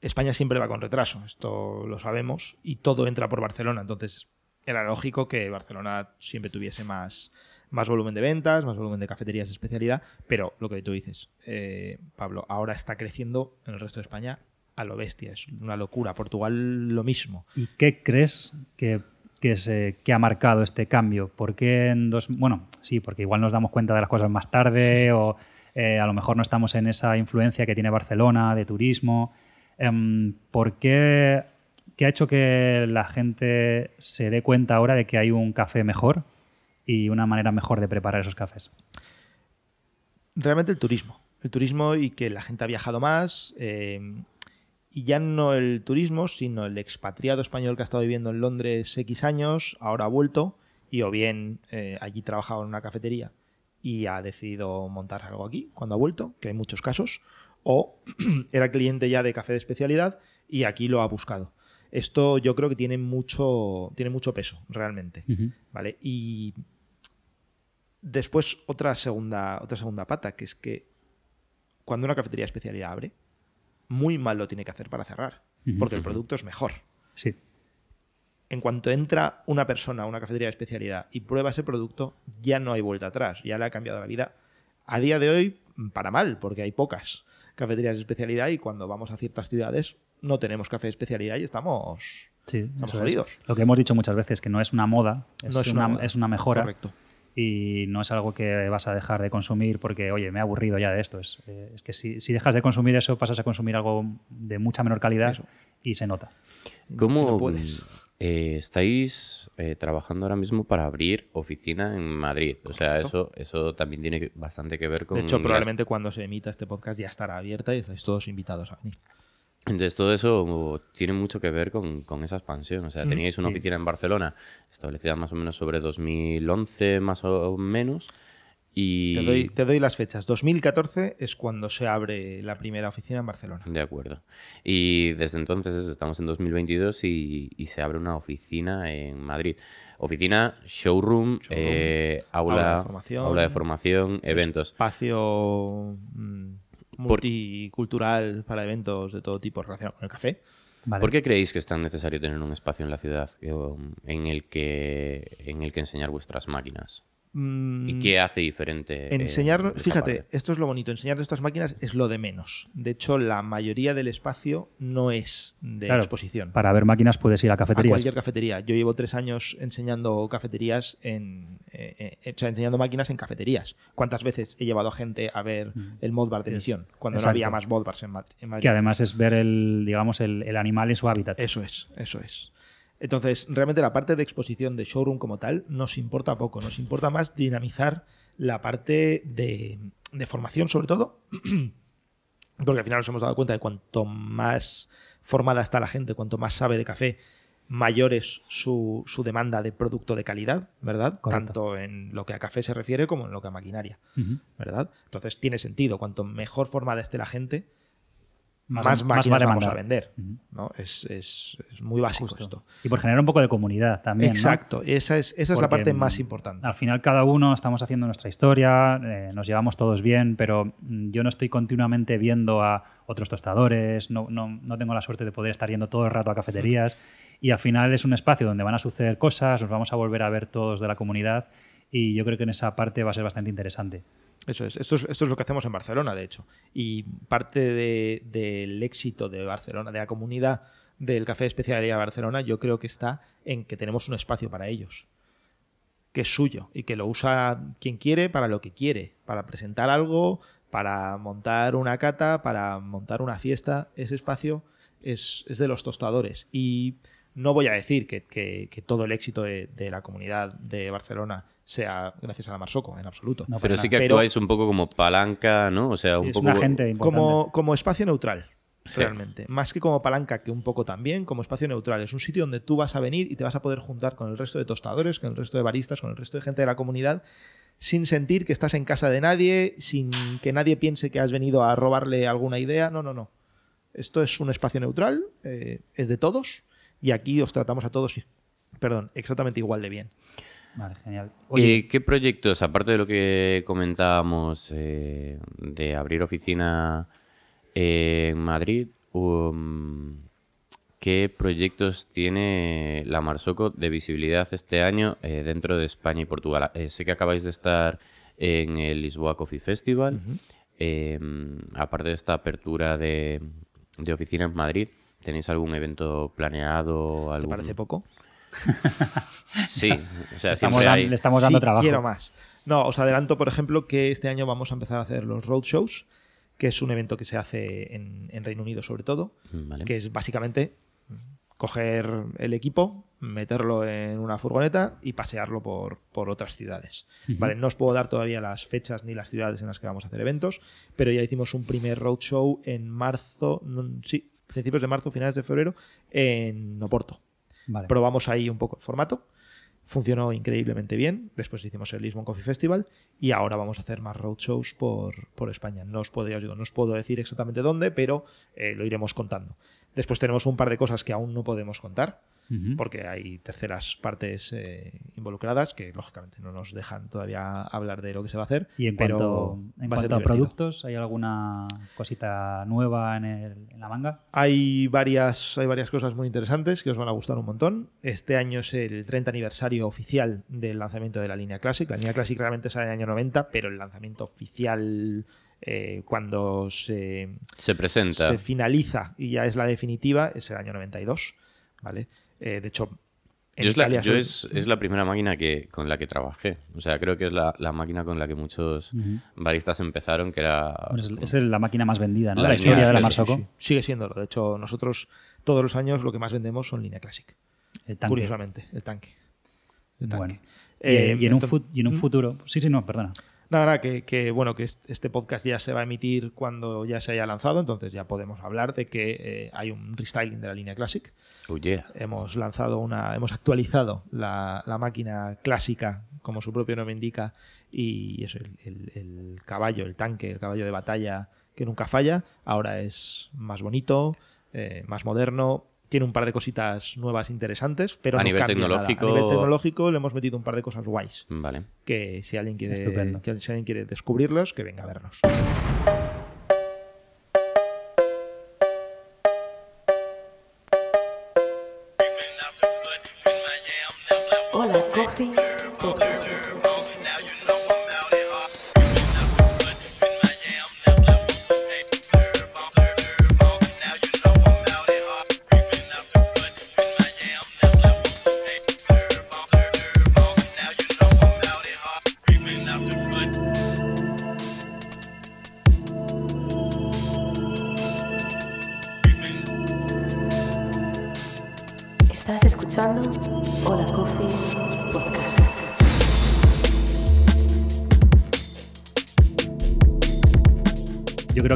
España siempre va con retraso, esto lo sabemos, y todo entra por Barcelona. Entonces, era lógico que Barcelona siempre tuviese más, más volumen de ventas, más volumen de cafeterías de especialidad, pero lo que tú dices, eh, Pablo, ahora está creciendo en el resto de España a lo bestia, es una locura. Portugal lo mismo. ¿Y qué crees que, que, se, que ha marcado este cambio? ¿Por qué en dos... Bueno, sí, porque igual nos damos cuenta de las cosas más tarde o eh, a lo mejor no estamos en esa influencia que tiene Barcelona de turismo. Em, ¿Por qué, qué ha hecho que la gente se dé cuenta ahora de que hay un café mejor y una manera mejor de preparar esos cafés? realmente el turismo. El turismo y que la gente ha viajado más. eh, y ya no el turismo, sino el expatriado español que ha estado viviendo en Londres X años, ahora ha vuelto y o bien eh, allí trabajaba en una cafetería y ha decidido montar algo aquí cuando ha vuelto, que hay muchos casos, o era cliente ya de café de especialidad y aquí lo ha buscado. Esto yo creo que tiene mucho, tiene mucho peso, realmente. ¿Vale? Y después otra segunda, otra segunda pata, que es que cuando una cafetería de especialidad abre, muy mal lo tiene que hacer para cerrar, porque el producto es mejor. Sí. En cuanto entra una persona a una cafetería de especialidad y prueba ese producto, ya no hay vuelta atrás, ya le ha cambiado la vida. A día de hoy, para mal, porque hay pocas cafeterías de especialidad y cuando vamos a ciertas ciudades no tenemos café de especialidad y estamos... Sí, Estamos es. jodidos. Lo que hemos dicho muchas veces, que no es una moda, es, No es una, una moda. es una mejora. Correcto. y no es algo que vas a dejar de consumir porque, oye, me he aburrido ya de esto. Es, eh, es que si, si dejas de consumir eso, pasas a consumir algo de mucha menor calidad Eso. y se nota. ¿Cómo No puedes. Eh, estáis eh, trabajando ahora mismo para abrir oficina en Madrid? O sea, eso, eso también tiene bastante que ver con... De hecho, probablemente cuando se emita este podcast ya estará abierta y estáis todos invitados a venir. Entonces, todo eso tiene mucho que ver con, con esa expansión. O sea, teníais una sí. oficina en Barcelona establecida más o menos sobre 2011, más o menos. Y... Te, doy, te doy las fechas. 2014 es cuando se abre la primera oficina en Barcelona. De acuerdo. Y desde entonces eso, estamos en 2022 y, y se abre una oficina en Madrid. Oficina, showroom, eh, aula, aula de formación. aula de formación, eventos. Espacio mm, multicultural para eventos de todo tipo relacionados con el café. Vale. ¿Por qué creéis que es tan necesario tener un espacio en la ciudad um, en, el que, en el que enseñar vuestras máquinas? Mm, ¿Y qué hace diferente? Enseñar, fíjate, parte? esto es lo bonito, enseñar nuestras máquinas es lo de menos. De hecho, la mayoría del espacio no es de Claro, exposición. Para ver máquinas puedes ir a a cafeterías. cualquier cafetería. Yo llevo tres años enseñando cafeterías en, eh, eh, o sea, enseñando máquinas en cafeterías. ¿Cuántas veces he llevado a gente a ver el Modbar de misión cuando Exacto. no había más Modbars en, Mad- en Madrid? Que además es ver el, digamos, el, el animal en su hábitat. Eso es, eso es. Entonces, realmente la parte de exposición de showroom como tal nos importa poco. Nos importa más dinamizar la parte de, de formación, sobre todo, porque al final nos hemos dado cuenta de cuanto más formada está la gente, cuanto más sabe de café, mayor es su, su demanda de producto de calidad, ¿verdad? Correcto. Tanto en lo que a café se refiere como en lo que a maquinaria. ¿verdad? Entonces tiene sentido. Cuanto mejor formada esté la gente, Más- más, máquinas vamos a vender. ¿no? Es, es- es muy básico Justo. esto. Y por generar un poco de comunidad también. ¿no? Exacto, esa es, esa es la parte mm, más importante. Al final cada uno estamos haciendo nuestra historia, eh, nos llevamos todos bien, pero mm, yo no estoy continuamente viendo a otros tostadores, no, no- no tengo la suerte de poder estar yendo todo el rato a cafeterías y al final es un espacio donde van a suceder cosas, nos vamos a volver a ver todos de la comunidad y yo creo que en esa parte va a ser bastante interesante. Eso es, esto es, esto es lo que hacemos en Barcelona, de hecho. Y parte de- del éxito de Barcelona, de la comunidad del Café de Especialidad de Barcelona, yo creo que está en que tenemos un espacio para ellos, que es suyo y que lo usa quien quiere para lo que quiere, para presentar algo, para montar una cata, para montar una fiesta. Ese espacio es, es de los tostadores. Y no voy a decir que, que- todo el éxito de la comunidad de Barcelona sea gracias a la Marsoco, en absoluto. No, Pero sí que. Pero- actuáis un poco como palanca, ¿no? O sea, Sí, un es poco... como, como espacio neutral, Sí. realmente. Más que como palanca, que un poco también, como espacio neutral. Es un sitio donde tú vas a venir y te vas a poder juntar con el resto de tostadores, con el resto de baristas, con el resto de gente de la comunidad, sin sentir que estás en casa de nadie, sin que nadie piense que has venido a robarle alguna idea. No, no, no. Esto es un espacio neutral, eh, es de todos, y aquí os tratamos a todos, perdón, exactamente igual de bien. Vale, genial. Eh, Oye, ¿Qué proyectos, aparte de lo que comentábamos eh, de abrir oficina en Madrid, um, qué proyectos tiene la Marsoco de visibilidad este año eh, dentro de España y Portugal? Eh, sé que acabáis de estar en el Lisboa Coffee Festival. Eh, aparte de esta apertura de, de oficina en Madrid, ¿tenéis algún evento planeado? ¿Te Algún... parece poco? Sí, o sea, estamos hay... le estamos dando Sí, trabajo. Quiero más. No, os adelanto, por ejemplo, que este año vamos a empezar a hacer los roadshows, que es un evento que se hace en, en Reino Unido sobre todo, Vale. que es básicamente coger el equipo, meterlo en una furgoneta y pasearlo por, por otras ciudades. Vale, no os puedo dar todavía las fechas ni las ciudades en las que vamos a hacer eventos, pero ya hicimos un primer roadshow en marzo, no, sí, principios de marzo, finales de febrero, en Oporto Vale. probamos ahí un poco el formato. Funcionó increíblemente bien. Después hicimos el Lisbon Coffee Festival y ahora vamos a hacer más roadshows por, por España. No os, puedo, digo, no os puedo decir exactamente dónde, pero eh, lo iremos contando. Después tenemos un par de cosas que aún no podemos contar Porque hay terceras partes eh, involucradas que lógicamente no nos dejan todavía hablar de lo que se va a hacer. Y en pero cuanto, en a cuanto a productos, ¿hay alguna cosita nueva en, el- en la manga? Hay varias, hay varias cosas muy interesantes que os van a gustar un montón. Este año es el 30 aniversario oficial del lanzamiento de la línea Classic. La línea Classic realmente sale en el año 90, pero el lanzamiento oficial eh, cuando se, Se presenta. se finaliza y ya es la definitiva es el año 92. ¿vale? Eh, de hecho, en Yo, es la, Italia yo solo- es, es la primera máquina que, con la que trabajé. O sea, creo que es la, la máquina con la que muchos baristas empezaron, que era... Bueno, es, es la máquina más vendida, ¿no? La La, línea historia de la Marsoco. Sí, sí. Sigue siéndolo. De hecho, nosotros todos los años lo que más vendemos son línea Classic. El tanque. Curiosamente, el tanque. El tanque. Bueno. Y, Eh, y en, un entonces- fut- y en un ¿Mm? futuro. Sí, sí, no, perdona. Nada, nada, que, que, bueno, que est- este podcast ya se va a emitir cuando ya se haya lanzado, entonces ya podemos hablar de que eh, hay un restyling de la línea Classic. Oh, yeah. Hemos lanzado una, hemos actualizado la, la máquina clásica, como su propio nombre indica, y eso, el, el- el caballo, el tanque, el caballo de batalla que nunca falla, ahora es más bonito, eh, más moderno. Tiene un par de cositas nuevas interesantes, pero A no nivel nada. tecnológico- A nivel tecnológico le hemos metido un par de cosas guays Vale. que si alguien quiere, Estupendo. que si alguien quiere descubrirlos, que venga a vernos. Hola, Coffee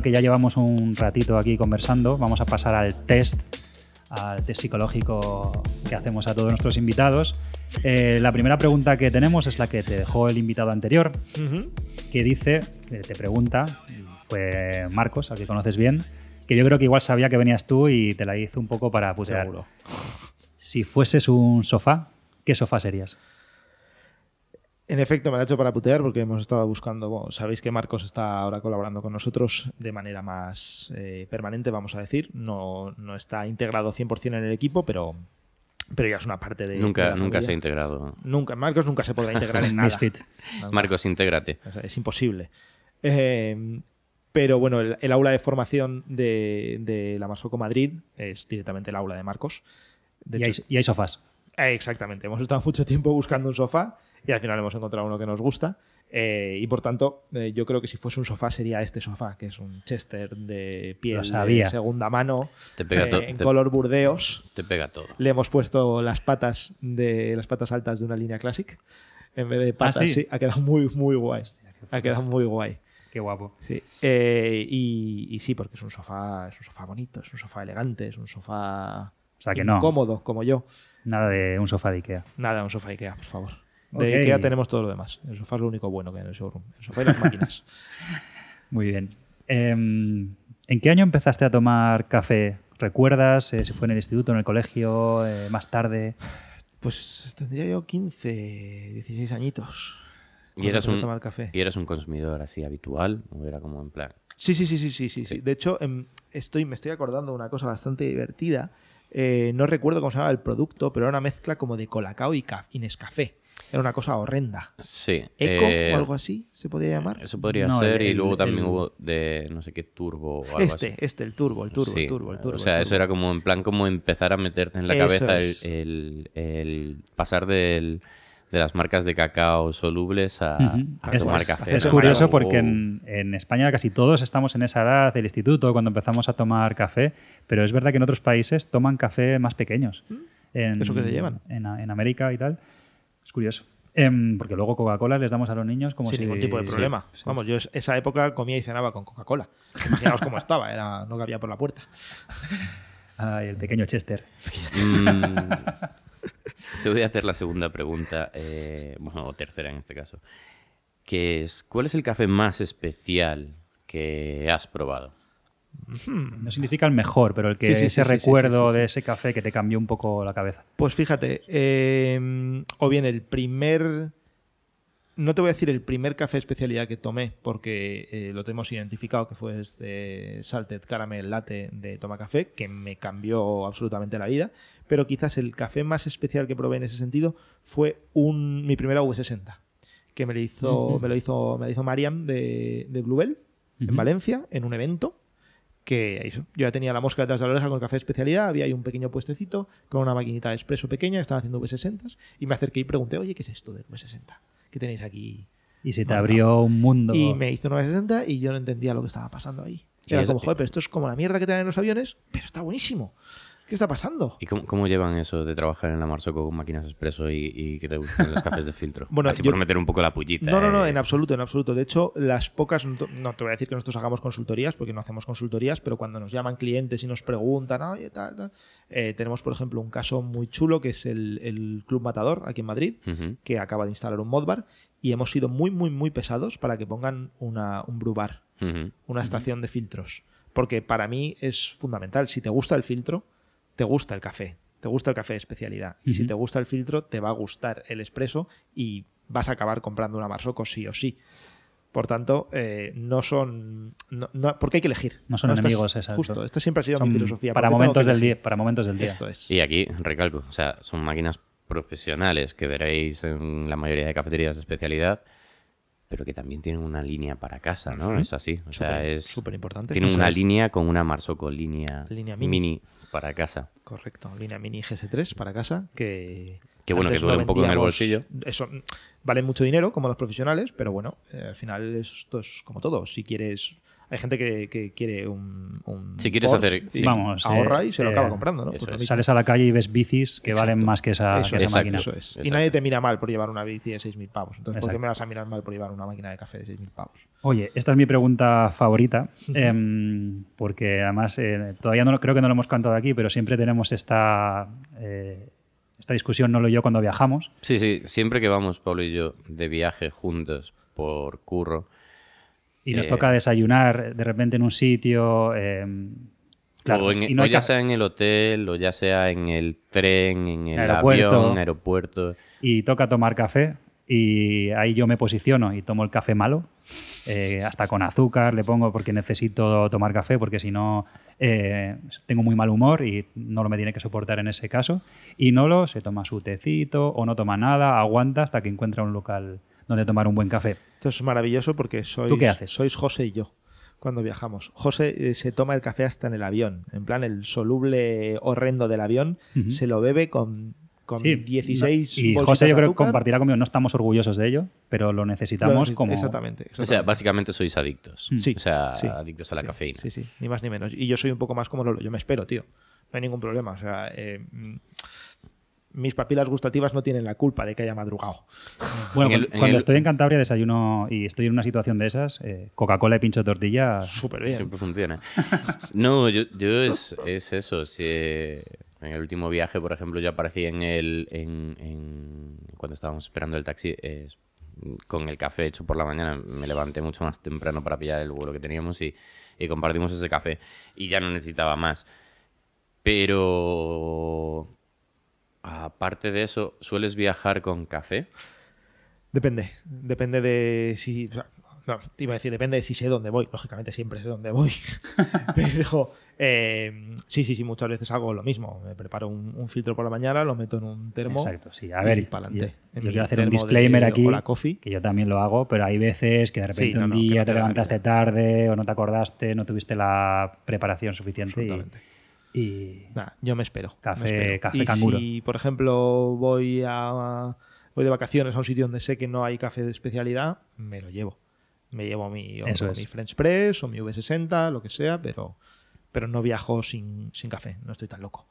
que ya llevamos un ratito aquí conversando. Vamos a pasar al test, al test psicológico que hacemos a todos nuestros invitados. Eh, la primera pregunta que tenemos es la que te dejó el invitado anterior, que dice, que te pregunta, fue Marcos, al que conoces bien, que yo creo que igual sabía que venías tú y te la hizo un poco para putear. Seguro. Si fueses un sofá, ¿qué sofá serías? En efecto, me lo ha hecho para putear porque hemos estado buscando. Bueno, sabéis que Marcos está ahora colaborando con nosotros de manera más eh, permanente, vamos a decir. No, no está integrado 100% en el equipo, pero pero ya es una parte de. Nunca, la nunca se ha integrado. Nunca, Marcos nunca se podrá integrar en nada. Marcos, intégrate. Es imposible. Eh, pero bueno, el, el aula de formación de, de la Marsoco Madrid es directamente el aula de Marcos. De Y hay, hecho, y hay sofás. eh, exactamente. Hemos estado mucho tiempo buscando un sofá y al final hemos encontrado uno que nos gusta. Eh, y por tanto, eh, yo creo que si fuese un sofá sería este sofá, que es un Chester de piel de segunda mano, Te pega eh, en te- color burdeos. Te pega todo. Le hemos puesto las patas de las patas altas de una línea Classic en vez de patas. sí? sí, ha quedado muy muy guay. Ha quedado muy guay. Qué guapo. Sí. Eh, y, y sí, porque es un sofá, es un sofá bonito, es un sofá elegante, es un sofá O sea que no. cómodo, como yo. Nada de un sofá de Ikea. Nada, un sofá Ikea, por favor. De Ok. Ikea tenemos todo lo demás. El sofá es lo único bueno que hay en el showroom. El sofá y las máquinas. Muy bien. Em, ¿En qué año empezaste a tomar café? ¿Recuerdas eh, si fue en el instituto, en el colegio, eh, más tarde? Pues tendría yo 15, 16 añitos. ¿Y eras, un, tomar café. ¿Y eras un consumidor así habitual? ¿O era como en plan? Sí, sí, sí, sí, sí, sí, sí. De hecho, em, estoy, me estoy acordando de una cosa bastante divertida. Eh, no recuerdo cómo se llamaba el producto, pero era una mezcla como de colacao y, y Nescafé. Era una cosa horrenda. Sí. ¿Eco eh, o algo así se podía llamar? Eso podría No, ser. el- y luego el- también el- hubo de no sé qué turbo o algo Este, así. este, el turbo, el turbo, Sí, el turbo, el turbo. O sea, eso era como en plan como empezar a meterte en la Eso cabeza el, es. el- el pasar del- de las marcas de cacao solubles a, Ujú. a Es, tomar es- café. es curioso porque en, en España casi todos estamos en esa edad del instituto cuando empezamos a tomar café, pero es verdad que en otros países toman café más pequeños. En, ¿Mm? ¿Eso que se llevan? En, en América y tal. Es curioso. Em, porque luego Coca-Cola les damos a los niños como Sin si... ningún tipo de problema. sí. Vamos, yo es- esa época comía y cenaba con Coca-Cola. Imaginaos cómo estaba, era, no cabía por la puerta. Ay, el pequeño Chester. Mm, te voy a hacer la segunda pregunta, eh, bueno, o tercera en este caso, que es, ¿cuál es el café más especial que has probado? No significa el mejor, pero el que Sí, ese sí, recuerdo de ese café que te cambió un poco la cabeza. Pues fíjate, eh, o bien el primer. No te voy a decir el primer café especialidad que tomé, porque eh, lo tenemos identificado, que fue este Salted Caramel Latte de Toma Café, que me cambió absolutamente la vida. Pero quizás el café más especial que probé en ese sentido fue un, mi primera V60, que me lo hizo, me lo hizo, me lo hizo Mariam de, de Bluebell, en. Valencia, en un evento que eso, yo ya tenía la mosca detrás de la oreja con el café de especialidad, había ahí un pequeño puestecito con una maquinita de expreso pequeña, estaban haciendo V60 y me acerqué y pregunté, oye, ¿qué es esto del V60? ¿Qué tenéis aquí? Y se te Marcado. abrió un mundo. Y me hizo una V60 y yo no entendía lo que estaba pasando ahí. Era como, joder, pero esto es como la mierda que te dan en los aviones, pero está buenísimo. ¿Qué está pasando? ¿Y cómo, cómo llevan eso de trabajar en la Marsoco con máquinas expreso y, y que te gusten los cafés de filtro? Bueno, Así yo- por meter un poco la pullita. No, no, no, eh. en absoluto, en absoluto. De hecho, las pocas, no te voy a decir que nosotros hagamos consultorías, porque no hacemos consultorías, pero cuando nos llaman clientes y nos preguntan, oye, tal, tal, eh, tenemos, por ejemplo, un caso muy chulo que es el, el Club Matador, aquí en Madrid, que acaba de instalar un modbar y hemos sido muy, muy, muy pesados para que pongan una, un brew bar, Ujú. una estación de filtros. Porque para mí es fundamental. Si te gusta el filtro, te gusta el café. Te gusta el café de especialidad. Y si te gusta el filtro, te va a gustar el expreso y vas a acabar comprando una Marsocco sí o sí. Por tanto, eh, no son. No, no- porque hay que elegir. No son es- enemigos, exacto. Justo, esta siempre ha sido Son mi filosofía. para momentos del día. Para momentos del día. Esto es. Y aquí, recalco, o sea, son máquinas profesionales que veréis en la mayoría de cafeterías de especialidad, pero que también tienen una línea para casa, ¿no? Es así. O sea, es. súper importante. Tienen una es. línea con una Marsoco línea, Línea mini. mini. Para casa. Correcto. Línea Mini GS3 para casa que. Qué bueno, que duele un poco en el bolsillo. Eso vale mucho dinero, como los profesionales, pero bueno, eh, al final esto es como todo. Si quieres. Hay gente que, que quiere un, un Si quieres Porsche hacer- y sí. Vamos, ahorra eh, y se lo eh, acaba comprando, ¿no? Pues. Sales a la calle y ves bicis que Exacto. valen más que esa, Eso que esa es, máquina. eso es. Y nadie te mira mal por llevar una bici de 6.000 pavos. Entonces, ¿por qué me vas a mirar mal por llevar una máquina de café de 6.000 pavos? Oye, esta es mi pregunta favorita, em, porque además eh, todavía no lo- creo que no lo hemos cantado aquí, pero siempre tenemos esta, eh, esta discusión, no lo yo cuando viajamos. Sí, sí, siempre que vamos, Pablo y yo, de viaje juntos por curro, Y nos Eh, toca desayunar de repente en un sitio. em, claro, o, en- y no o hay ya sea en el hotel, o ya sea en el tren, en el Aeropuerto. avión, aeropuerto. y toca tomar café. y ahí yo me posiciono y tomo el café malo, eh, hasta con azúcar le pongo porque necesito tomar café, porque si no eh, tengo muy mal humor y no lo me tiene que soportar en ese caso. Y Nolo se toma su tecito o no toma nada, aguanta hasta que encuentra un local donde tomar un buen café. Esto es maravilloso porque sois, ¿Tú qué haces? sois José y yo cuando viajamos. José eh, se toma el café hasta en el avión. En plan, el soluble horrendo del avión se lo bebe con, con Sí, 16 no- Y José yo creo que compartirá conmigo, no estamos orgullosos de ello, pero lo necesitamos Lo- como... Exactamente. O sea, básicamente sois adictos. Sí, O sea, sí, adictos a la sí, cafeína. Sí, sí, ni más ni menos. Y yo soy un poco más como Lolo. Yo me espero, tío. No hay ningún problema. O sea, eh, mm, mis papilas gustativas no tienen la culpa de que haya madrugado. Bueno, En el- cu- en cuando el- estoy en Cantabria desayuno y estoy en una situación de esas, eh, Coca-Cola y pincho de tortilla, Súper bien. Siempre funciona. No, yo, yo es, es eso. Si, eh, en el último viaje, por ejemplo, yo aparecí en el. En, en- cuando estábamos esperando el taxi, con el café hecho por la mañana. Me levanté mucho más temprano para pillar el vuelo que teníamos y, y compartimos ese café. Y ya no necesitaba más. Pero. Aparte de eso, ¿sueles viajar con café? Depende. Depende de si. o sea, no, te iba a decir, depende de si sé dónde voy. Lógicamente siempre sé dónde voy. Pero eh, sí, sí, sí, muchas veces hago lo mismo. Me preparo un, un filtro por la mañana, lo meto en un termo. Exacto, sí. A ver, y yo, En yo mi quiero hacer un de disclaimer aquí, Coffee. que yo también lo hago, pero hay veces que de repente Sí, no, un día no te levantaste tarde o no te acordaste, no tuviste la preparación suficiente Absolutamente. y- Nada, yo me espero. Café- me espero. café y canguro. Si, por ejemplo, voy a voy de vacaciones a un sitio donde sé que no hay café de especialidad, me lo llevo. Me llevo mi, o Eso mi French Press o mi V60, lo que sea, pero, pero no viajo sin, sin café. No estoy tan loco.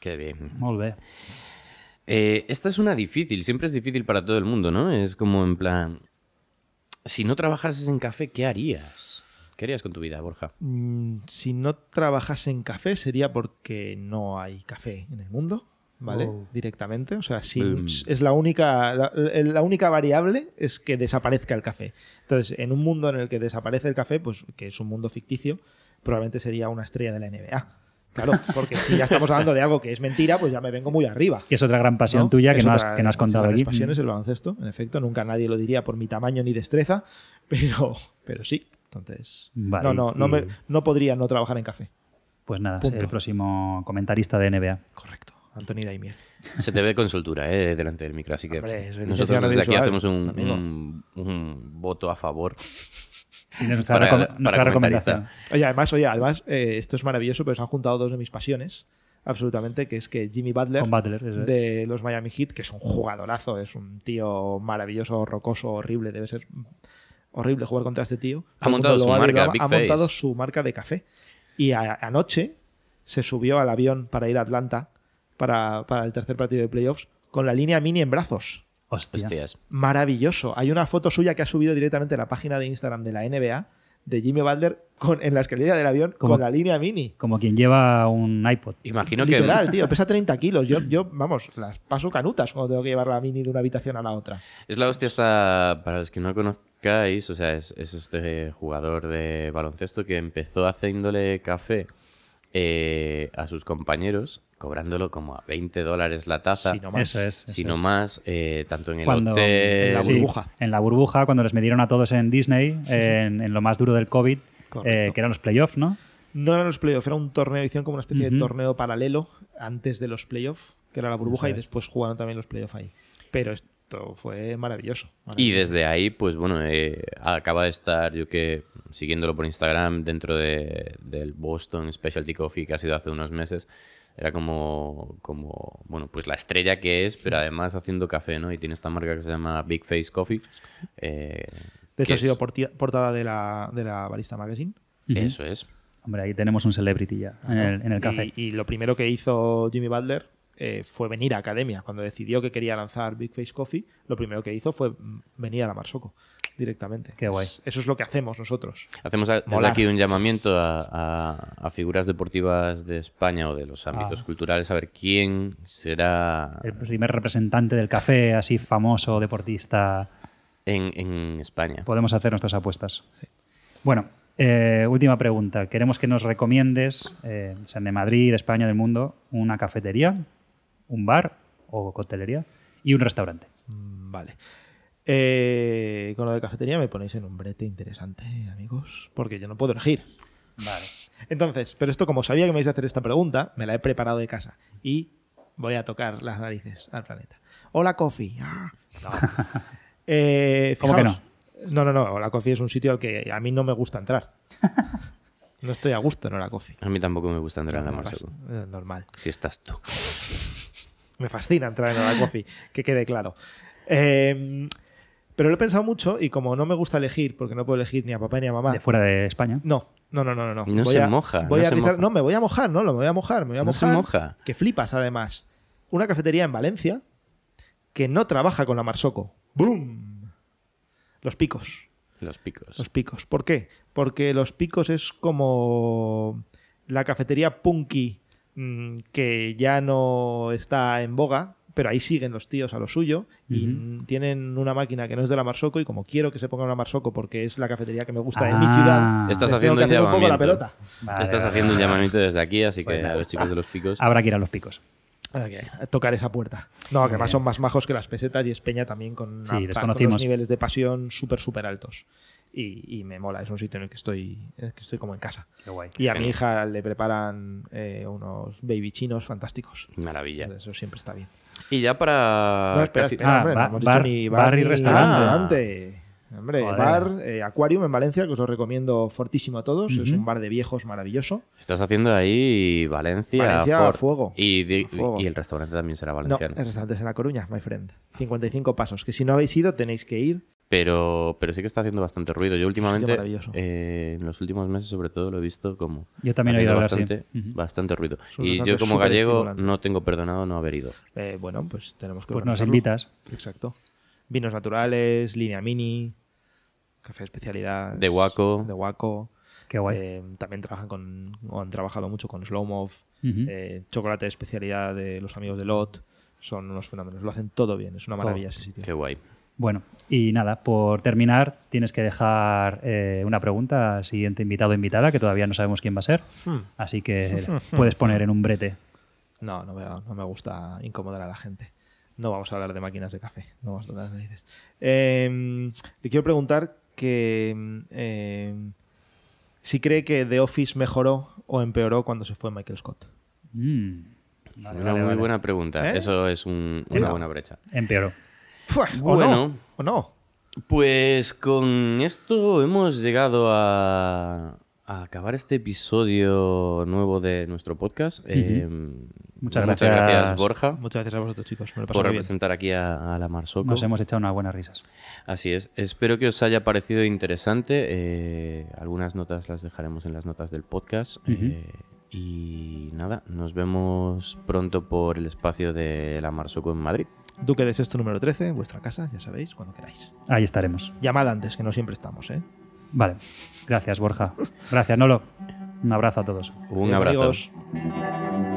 Qué bien. Bé. Eh, esta es una difícil, siempre es difícil para todo el mundo, ¿no? Es como en plan, si no trabajases en café, ¿qué harías? ¿Qué harías con tu vida, Borja? Mm, si no trabajase en café sería porque no hay café en el mundo, ¿vale? Oh. Directamente. O sea, si Boom. es la única, la, la única variable es que desaparezca el café. Entonces, en un mundo en el que desaparece el café, pues que es un mundo ficticio, probablemente sería una estrella de la NBA. Claro, porque si ya estamos hablando de algo que es mentira, pues ya me vengo muy arriba. Que es otra gran pasión ¿no? tuya que Es no, has, otra que no has de contado mis aquí. grandes pasiones el baloncesto, en efecto. Nunca nadie lo diría por mi tamaño ni destreza, pero, pero sí. Entonces, Vale, no, no, no, y- me- no podría no trabajar en café. Pues nada, Punto. el próximo comentarista de NBA. Correcto. Anthony Daimiel. Se te ve con soltura, ¿eh? Delante del micro, así que Hombre, nosotros desde aquí hacemos un, amigo. un- un voto a favor. Y nuestra, Para- recom- para nuestra comentarista. recomendación. Oye, además, oye, además eh, esto es maravilloso, pero se han juntado dos de mis pasiones, absolutamente, que es que Jimmy Butler, es. de los Miami Heat, que es un jugadorazo, es un tío maravilloso, rocoso, horrible, debe ser horrible jugar contra este tío. Ha montado su marca. Big ha montado su marca de café. Y a- anoche se subió al avión para ir a Atlanta para, para el tercer partido de playoffs con la línea mini en brazos. Hostia. Hostias. Maravilloso. Hay una foto suya que ha subido directamente a la página de Instagram de la NBA de Jimmy Butler con, en la escalera del avión Como- con la línea mini. Como quien lleva un iPod. Imagino que... Literal, tío, pesa 30 kilos. Yo, yo, vamos, las paso canutas cuando tengo que llevar la mini de una habitación a la otra. Es la hostia esta, para los que no conozcáis, o sea, es, es este jugador de baloncesto que empezó haciéndole café eh, a sus compañeros, cobrándolo como a 20 dólares la taza, Si no más. Eso es. eso si no es. más, eh, tanto en el Cuando- hotel... en la Sí, burbuja. en la burbuja, cuando les metieron a todos en Disney, en, en lo más duro del COVID, eh, que eran los playoffs, ¿no? No eran los playoffs, era un torneo, hicieron como una especie de torneo paralelo antes de los playoffs, que era la burbuja, y es. después jugaron también los playoffs ahí. Pero esto fue maravilloso. Y desde ahí, pues bueno, eh, acaba de estar, yo que siguiéndolo por Instagram, dentro de, del Boston Specialty Coffee que ha sido hace unos meses. Era como, como, bueno, pues la estrella que es, pero además haciendo café, ¿no? Y tiene esta marca que se llama Big Face Coffee. eh, De hecho, que ha sido portada de la, de la Barista Magazine. Eso es. Hombre, ahí tenemos un celebrity ya en el, en el café. Y, y lo primero que hizo Jimmy Butler eh, fue venir a academia. Cuando decidió que quería lanzar Big Face Coffee, lo primero que hizo fue venir a la Marsoco directamente. Qué guay. Eso es lo que hacemos nosotros. Hacemos a- desde aquí un llamamiento a, a- a figuras deportivas de España o de los ámbitos Ah. culturales a ver quién será El primer representante del café, así famoso, deportista. en, en España. Podemos hacer nuestras apuestas. Bueno, eh, última pregunta. Queremos que nos recomiendes, eh, sean de Madrid, de España, del mundo, una cafetería, un bar o coctelería y un restaurante. Mm, Vale. Eh, con lo de cafetería me ponéis en un brete interesante, amigos, porque yo no puedo elegir. Vale. Entonces, pero esto como sabía que me ibais a hacer esta pregunta, me la he preparado de casa y voy a tocar las narices al planeta. Hola, Coffee. Ah, no. Eh, ¿Cómo que fijaos- No, no, no. Hola, Coffee es un sitio al que a mí no me gusta entrar. No estoy a gusto en Hola, Coffee. A mí tampoco me gusta entrar en la eh, Normal. Si estás tú. Me fascina entrar en Hola Coffee, que quede claro. Eh, pero lo he pensado mucho y como no me gusta elegir, porque no puedo elegir ni a papá ni a mamá. De fuera de España. No, no, no, no, no. No Voy se a- moja, Voy no a se rizar- moja. No, me voy a mojar, no, lo voy a mojar, me voy a No se mojar. moja. Que flipas, además. Una cafetería en Valencia que no trabaja con la Marsoco. ¡Boom! Los picos. Los picos. Los picos. ¿Por qué? Porque los picos es como la cafetería punky mm, que ya no está en boga, pero ahí siguen los tíos a lo suyo y tienen una máquina que no es de la Marsoco y como quiero que se ponga una Marsoco porque es la cafetería que me gusta en mi Ah. ciudad, Estás les tengo haciendo que un hacer un poco la llamamiento. pelota. Vale, Estás vale, haciendo un llamamiento desde aquí, así que Pues a los chicos de los picos. Habrá que ir a los picos. Habrá que tocar esa puerta. No, que además son más majos que las pesetas y es peña también con, una- Sí, les con unos conocimos. niveles de pasión súper, súper altos. Y, y me mola, es un sitio en el que estoy, en el que estoy como en casa. Qué guay. Y a mi hija le preparan eh, unos baby chinos fantásticos. Maravilla. Eso siempre está bien. Y ya para. no, espera, casi- espera, Ah, hombre, no hemos bar- dicho ni bar bar, y ni restaurante. Hombre, Joder. bar, eh, Aquarium en Valencia, que os lo recomiendo fortísimo a todos. Es Ujú. un bar de viejos maravilloso. Estás haciendo ahí Valencia. Valencia a fuego. Y, di- A fuego. y el restaurante también será No, valenciano. el restaurante es en La Coruña, my friend. 55 pasos, que si no habéis ido tenéis que ir. Pero, pero sí que está haciendo bastante ruido. Yo últimamente, eh, en los últimos meses sobre todo, lo he visto como Yo también he oído sí. bastante, bastante ruido. Y yo como gallego no tengo perdonado no haber ido. Eh, bueno, pues tenemos que Pues nos invitas. Exacto. Vinos naturales, línea mini, café de especialidad. De Waco. De Waco. Qué guay. Eh, también trabajan con, o han trabajado mucho con Slowmov. Ujú. eh, chocolate de especialidad de los amigos de Lot. Son unos fenómenos. Lo hacen todo bien. Es una maravilla ese sitio. Qué guay. Bueno, y nada, por terminar, tienes que dejar eh, una pregunta al siguiente invitado o invitada, que todavía no sabemos quién va a ser. Hmm. Así que puedes poner en un brete. No, no, veo- no me gusta incomodar a la gente. No vamos a hablar de máquinas de café. No vamos a tocar las narices. Eh, le quiero preguntar que eh, si cree que The Office mejoró o empeoró cuando se fue Michael Scott. Mm. Vale, Una vale, muy vale. buena pregunta. ¿Eh? Eso es un- una buena brecha. Empeoró. Bueno. ¿O no? ¿O no? Pues con esto hemos llegado a, a acabar este episodio nuevo de nuestro podcast. Eh, Muchas muchas gracias. gracias, Borja, Muchas gracias a vosotros, chicos. Me lo por bien. representar aquí a, a la Marsoco. Nos hemos echado unas buenas risas. Así es. Espero que os haya parecido interesante. Eh, algunas notas las dejaremos en las notas del podcast. Eh, y nada, nos vemos pronto por el espacio de la Marsoco en Madrid. Duque de Sexto número 13, vuestra casa, ya sabéis, cuando queráis. Ahí estaremos. Llamad antes, que no siempre estamos, ¿eh? Vale. Gracias, Borja. Gracias, Nolo. Un abrazo a todos. Un Adiós, abrazo. amigos.